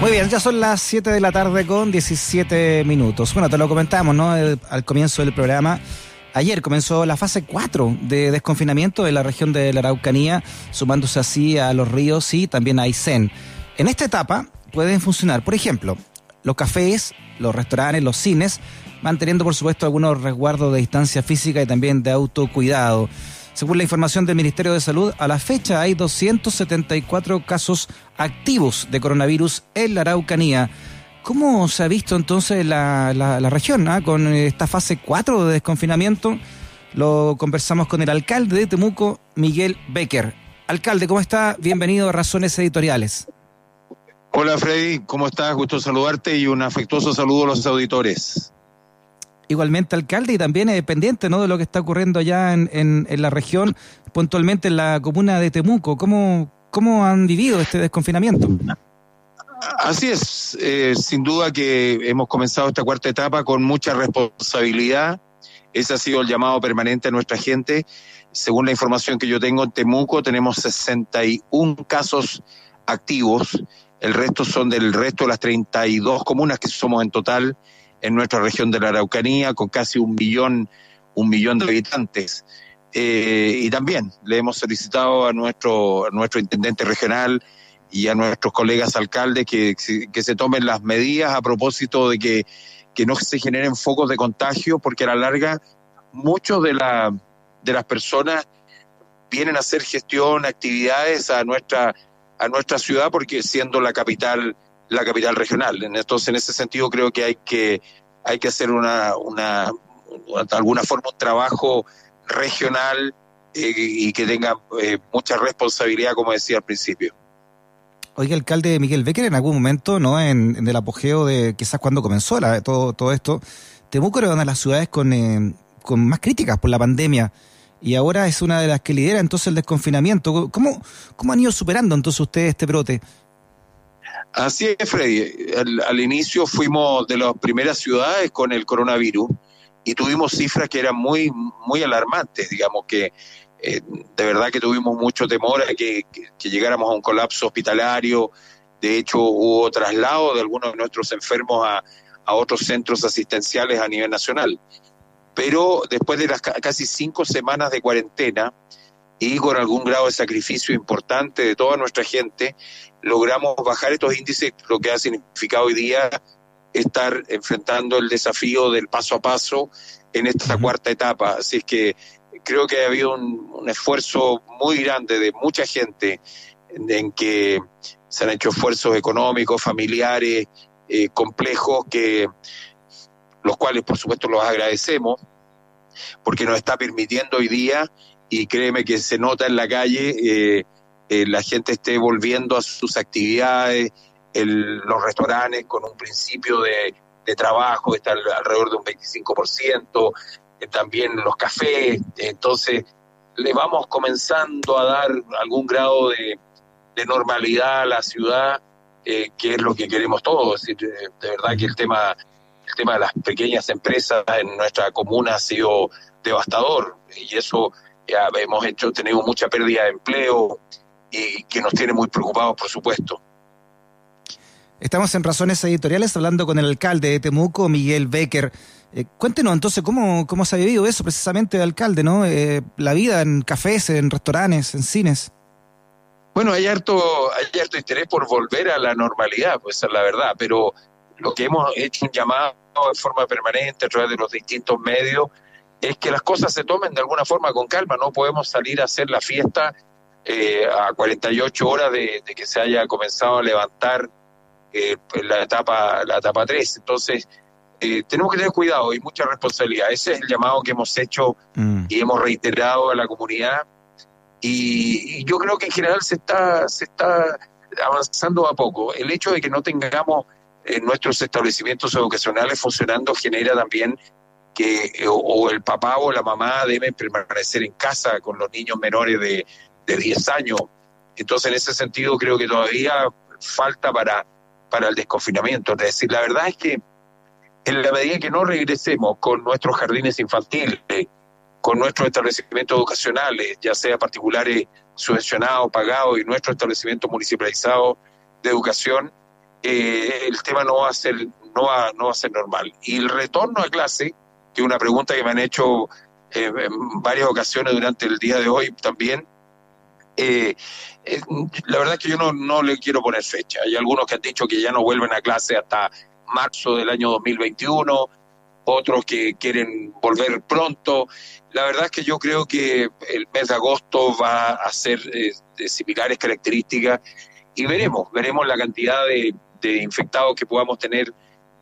Muy bien, ya son las 7 de la tarde con 17 minutos. Bueno, te lo comentamos, ¿no? al comienzo del programa. Ayer comenzó la fase 4 de desconfinamiento de la región de la Araucanía, sumándose así a los ríos y también a Aysén. En esta etapa pueden funcionar, por ejemplo, los cafés, los restaurantes, los cines, manteniendo por supuesto algunos resguardos de distancia física y también de autocuidado. Según la información del Ministerio de Salud, a la fecha hay 274 casos activos de coronavirus en la Araucanía. ¿Cómo se ha visto entonces la, la, región ah, con esta fase 4 de desconfinamiento? Lo conversamos con el alcalde de Temuco, Miguel Becker. Alcalde, ¿cómo está? Bienvenido a Razones Editoriales. Hola Freddy, ¿cómo estás? Gusto saludarte y un afectuoso saludo a los auditores igualmente alcalde y también es pendiente ¿no? de lo que está ocurriendo allá en, en, la región, puntualmente en la comuna de Temuco. ¿Cómo, cómo han vivido este desconfinamiento? Así es, eh, sin duda que hemos comenzado esta cuarta etapa con mucha responsabilidad. Ese ha sido el llamado permanente a nuestra gente. Según la información que yo tengo en Temuco, tenemos 61 casos activos. El resto son del resto de las 32 comunas que somos en total en nuestra región de la Araucanía, con casi un millón, un millón de habitantes. Eh, y también le hemos solicitado a nuestro, nuestro intendente regional y a nuestros colegas alcaldes que, que se tomen las medidas a propósito de que, que no se generen focos de contagio, porque a la larga muchos de, la, de las personas vienen a hacer gestión, actividades a nuestra, a nuestra ciudad, porque siendo la capital la capital regional. Entonces, en ese sentido, creo que hay que, hay que hacer una, una, de alguna forma, un trabajo regional eh, y que tenga eh, mucha responsabilidad, como decía al principio. Oiga, alcalde Miguel Becker, en algún momento, ¿no? En, el apogeo de quizás cuando comenzó la, todo, todo esto, Temuco era una de las ciudades con, eh, con más críticas por la pandemia y ahora es una de las que lidera entonces el desconfinamiento. ¿Cómo, cómo han ido superando entonces ustedes este brote? Así es, Freddy. Al, inicio fuimos de las primeras ciudades con el coronavirus y tuvimos cifras que eran muy, muy alarmantes, digamos que eh, de verdad que tuvimos mucho temor a que, llegáramos a un colapso hospitalario. De hecho, hubo traslado de algunos de nuestros enfermos a, a otros centros asistenciales a nivel nacional. Pero después de las casi cinco semanas de cuarentena, y con algún grado de sacrificio importante de toda nuestra gente, logramos bajar estos índices, lo que ha significado hoy día estar enfrentando el desafío del paso a paso en esta cuarta etapa. Así es que creo que ha habido un, esfuerzo muy grande de mucha gente en, que se han hecho esfuerzos económicos, familiares, eh, complejos, que los cuales por supuesto los agradecemos, porque nos está permitiendo hoy día y créeme que se nota en la calle, eh, eh, la gente esté volviendo a sus actividades, los restaurantes con un principio de, trabajo está alrededor de un 25%, eh, también los cafés, entonces le vamos comenzando a dar algún grado de, normalidad a la ciudad, que es lo que queremos todos. de, verdad que el tema, el tema de las pequeñas empresas en nuestra comuna ha sido devastador y eso ya hemos hecho, tenemos mucha pérdida de empleo y que nos tiene muy preocupados, por supuesto. Estamos en Razones Editoriales hablando con el alcalde de Temuco, Miguel Becker. Eh, cuéntenos entonces cómo, cómo se ha vivido eso precisamente, alcalde, ¿no? Eh, la vida en cafés, en restaurantes, en cines. Bueno, hay harto, hay harto interés por volver a la normalidad, pues es la verdad, pero lo que hemos hecho un llamado de forma permanente a través de los distintos medios es que las cosas se tomen de alguna forma con calma. No podemos salir a hacer la fiesta eh, a 48 horas de, que se haya comenzado a levantar eh, pues, la etapa la etapa 3. Entonces, eh, tenemos que tener cuidado y mucha responsabilidad. Ese es el llamado que hemos hecho mm. y hemos reiterado a la comunidad. Y, yo creo que en general se está, se está avanzando a poco. El hecho de que no tengamos nuestros establecimientos educacionales funcionando genera también eh, o, el papá o la mamá deben permanecer en casa con los niños menores de, de 10 años. Entonces, en ese sentido, creo que todavía falta para, para el desconfinamiento. Es decir, la verdad es que en la medida que no regresemos con nuestros jardines infantiles, con nuestros establecimientos educacionales, ya sea particulares subvencionados, pagados, y nuestros establecimientos municipalizados de educación, eh, el tema no va a ser no va, no va a ser normal. Y el retorno a clase, que es una pregunta que me han hecho eh, en varias ocasiones durante el día de hoy también, eh, la verdad es que yo no, no le quiero poner fecha. Hay algunos que han dicho que ya no vuelven a clase hasta marzo del año 2021, otros que quieren volver pronto. La verdad es que yo creo que el mes de agosto va a ser de similares características y veremos, veremos la cantidad de, de infectados que podamos tener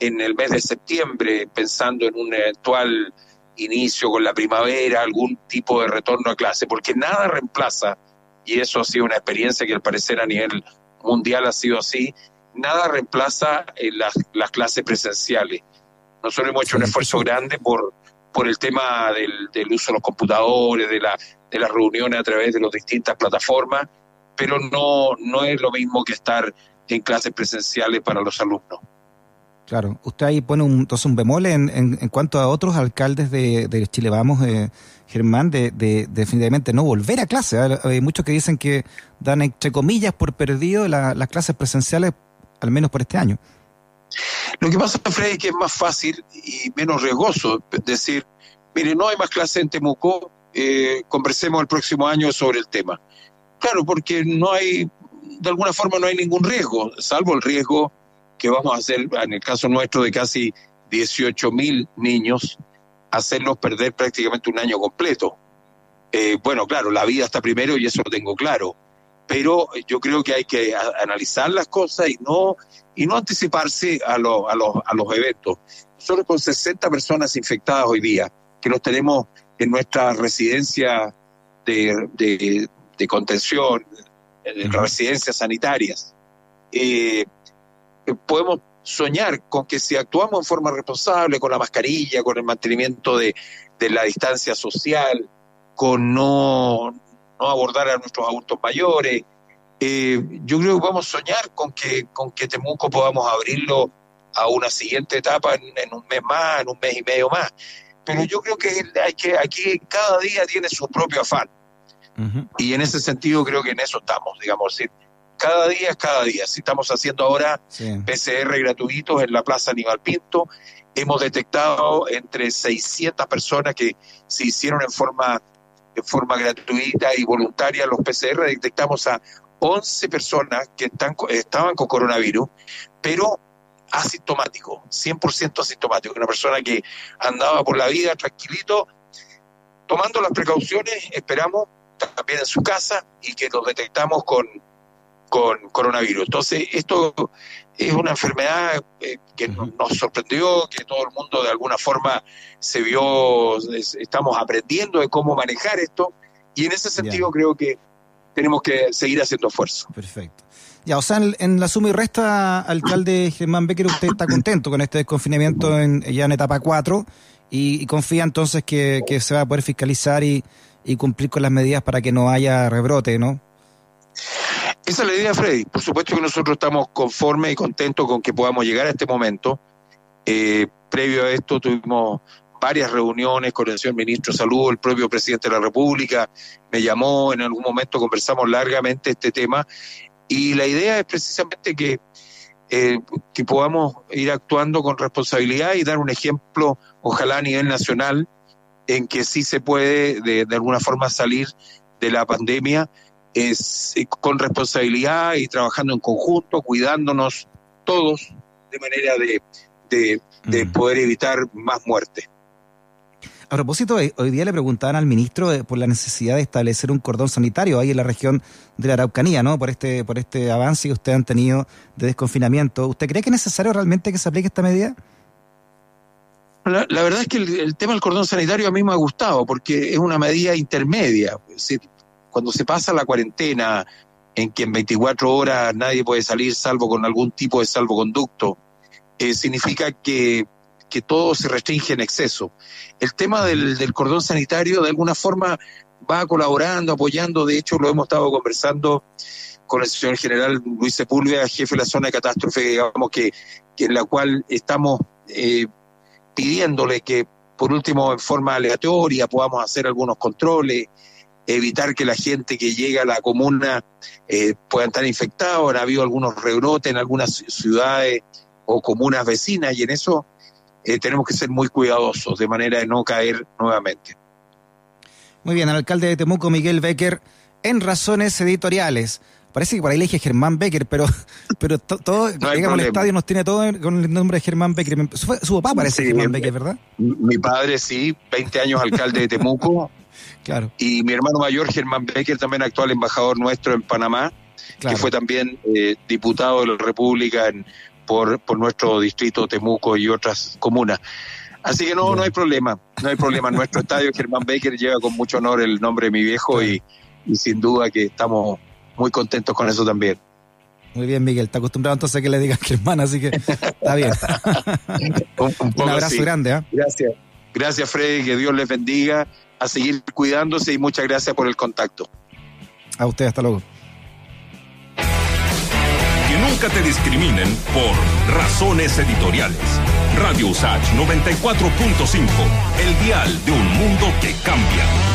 en el mes de septiembre, pensando en un eventual inicio con la primavera, algún tipo de retorno a clase, porque nada reemplaza, y eso ha sido una experiencia que al parecer a nivel mundial ha sido así, nada reemplaza eh, las, las clases presenciales. Nosotros hemos hecho un esfuerzo grande por, por el tema del, del uso de los computadores, de, la, de las reuniones a través de las distintas plataformas, pero no, no es lo mismo que estar en clases presenciales para los alumnos. Claro, usted ahí pone un, entonces un bemol en, en, cuanto a otros alcaldes de, de Chile Vamos, eh, Germán, de, de, definitivamente no volver a clase. Hay muchos que dicen que dan entre comillas por perdido las clases presenciales, al menos por este año. Lo que pasa, Freddy, es que es más fácil y menos riesgoso decir, mire, no hay más clases en Temuco, eh, conversemos el próximo año sobre el tema. Claro, porque no hay, de alguna forma no hay ningún riesgo, salvo el riesgo que vamos a hacer, en el caso nuestro de casi 18 mil niños, hacerlos perder prácticamente un año completo. Eh, bueno, claro, la vida está primero y eso lo tengo claro, pero yo creo que hay que analizar las cosas y no, y no anticiparse a, a, los, a los eventos. Solo con 60 personas infectadas hoy día, que los tenemos en nuestra residencia de, de, contención, en residencias sanitarias. Eh, podemos soñar con que si actuamos en forma responsable, con la mascarilla, con el mantenimiento de, la distancia social, con no, no, abordar a nuestros adultos mayores, eh, yo creo que vamos a soñar con que, con que Temuco podamos abrirlo a una siguiente etapa en, un mes más, en un mes y medio más. Pero yo creo que hay que aquí cada día tiene su propio afán. Y en ese sentido creo que en eso estamos, digamos, cada día es cada día. Si estamos haciendo ahora PCR gratuitos en la Plaza Aníbal Pinto, hemos detectado entre 600 personas que se hicieron en forma, en forma gratuita y voluntaria los PCR, detectamos a 11 personas que están, estaban con coronavirus, pero asintomático, 100% asintomático, una persona que andaba por la vida tranquilito, tomando las precauciones, esperamos también en su casa y que los detectamos con con coronavirus. Entonces, esto es una enfermedad eh, que nos sorprendió, que todo el mundo de alguna forma se vio, estamos aprendiendo de cómo manejar esto, y en ese sentido creo que tenemos que seguir haciendo esfuerzo. Perfecto. Ya, o sea, en, la suma y resta, alcalde Germán Becker, usted está contento con este desconfinamiento en, ya en etapa 4 y, confía entonces que, se va a poder fiscalizar y, y cumplir con las medidas para que no haya rebrote, ¿no? Esa es la idea, Freddy. Por supuesto que nosotros estamos conformes y contentos con que podamos llegar a este momento. Eh, previo a esto tuvimos varias reuniones con el señor ministro de Salud, el propio presidente de la República me llamó, en algún momento conversamos largamente este tema y la idea es precisamente que, eh, que podamos ir actuando con responsabilidad y dar un ejemplo, ojalá a nivel nacional, en que sí se puede de, de alguna forma salir de la pandemia es eh, con responsabilidad y trabajando en conjunto, cuidándonos todos de manera de, de, mm. poder evitar más muerte. A propósito, hoy día le preguntaban al ministro por la necesidad de establecer un cordón sanitario ahí en la región de la Araucanía, ¿no? Por este, por este avance que ustedes han tenido de desconfinamiento. ¿Usted cree que es necesario realmente que se aplique esta medida? La, verdad es que el, tema del cordón sanitario a mí me ha gustado porque es una medida intermedia. Es decir, cuando se pasa la cuarentena, en que en 24 horas nadie puede salir salvo con algún tipo de salvoconducto, eh, significa que, que, todo se restringe en exceso. El tema del, del, cordón sanitario de alguna forma va colaborando, apoyando, de hecho lo hemos estado conversando con el señor general Luis Sepúlveda, jefe de la zona de catástrofe, digamos que, que en la cual estamos eh, pidiéndole que por último en forma aleatoria podamos hacer algunos controles, evitar que la gente que llega a la comuna eh, pueda estar infectados. Ha habido algunos rebrotes en algunas ciudades o comunas vecinas y en eso eh, tenemos que ser muy cuidadosos de manera de no caer nuevamente. Muy bien, el alcalde de Temuco, Miguel Becker, en razones editoriales. Parece que por ahí le dije Germán Becker, pero, pero todo, digamos, el estadio nos tiene todo con el nombre de Germán Becker. Su, papá parece Germán Becker, ¿verdad? Mi padre sí, 20 años alcalde de Temuco. claro. Y mi hermano mayor, Germán Becker, también actual embajador nuestro en Panamá, que fue también eh, diputado de la República por, por nuestro distrito Temuco y otras comunas. Así que no, no hay problema, no hay problema. Nuestro estadio Germán Becker lleva con mucho honor el nombre de mi viejo y, y sin duda que estamos muy contentos con eso también. Muy bien, Miguel. Está acostumbrado entonces a que le digas que hermana, así que está bien. un, abrazo grande. ¿eh? Gracias. Gracias, Freddy. Que Dios les bendiga. A seguir cuidándose y muchas gracias por el contacto. A usted, hasta luego. Que nunca te discriminen por razones editoriales. Radio USACH 94.5, el dial de un mundo que cambia.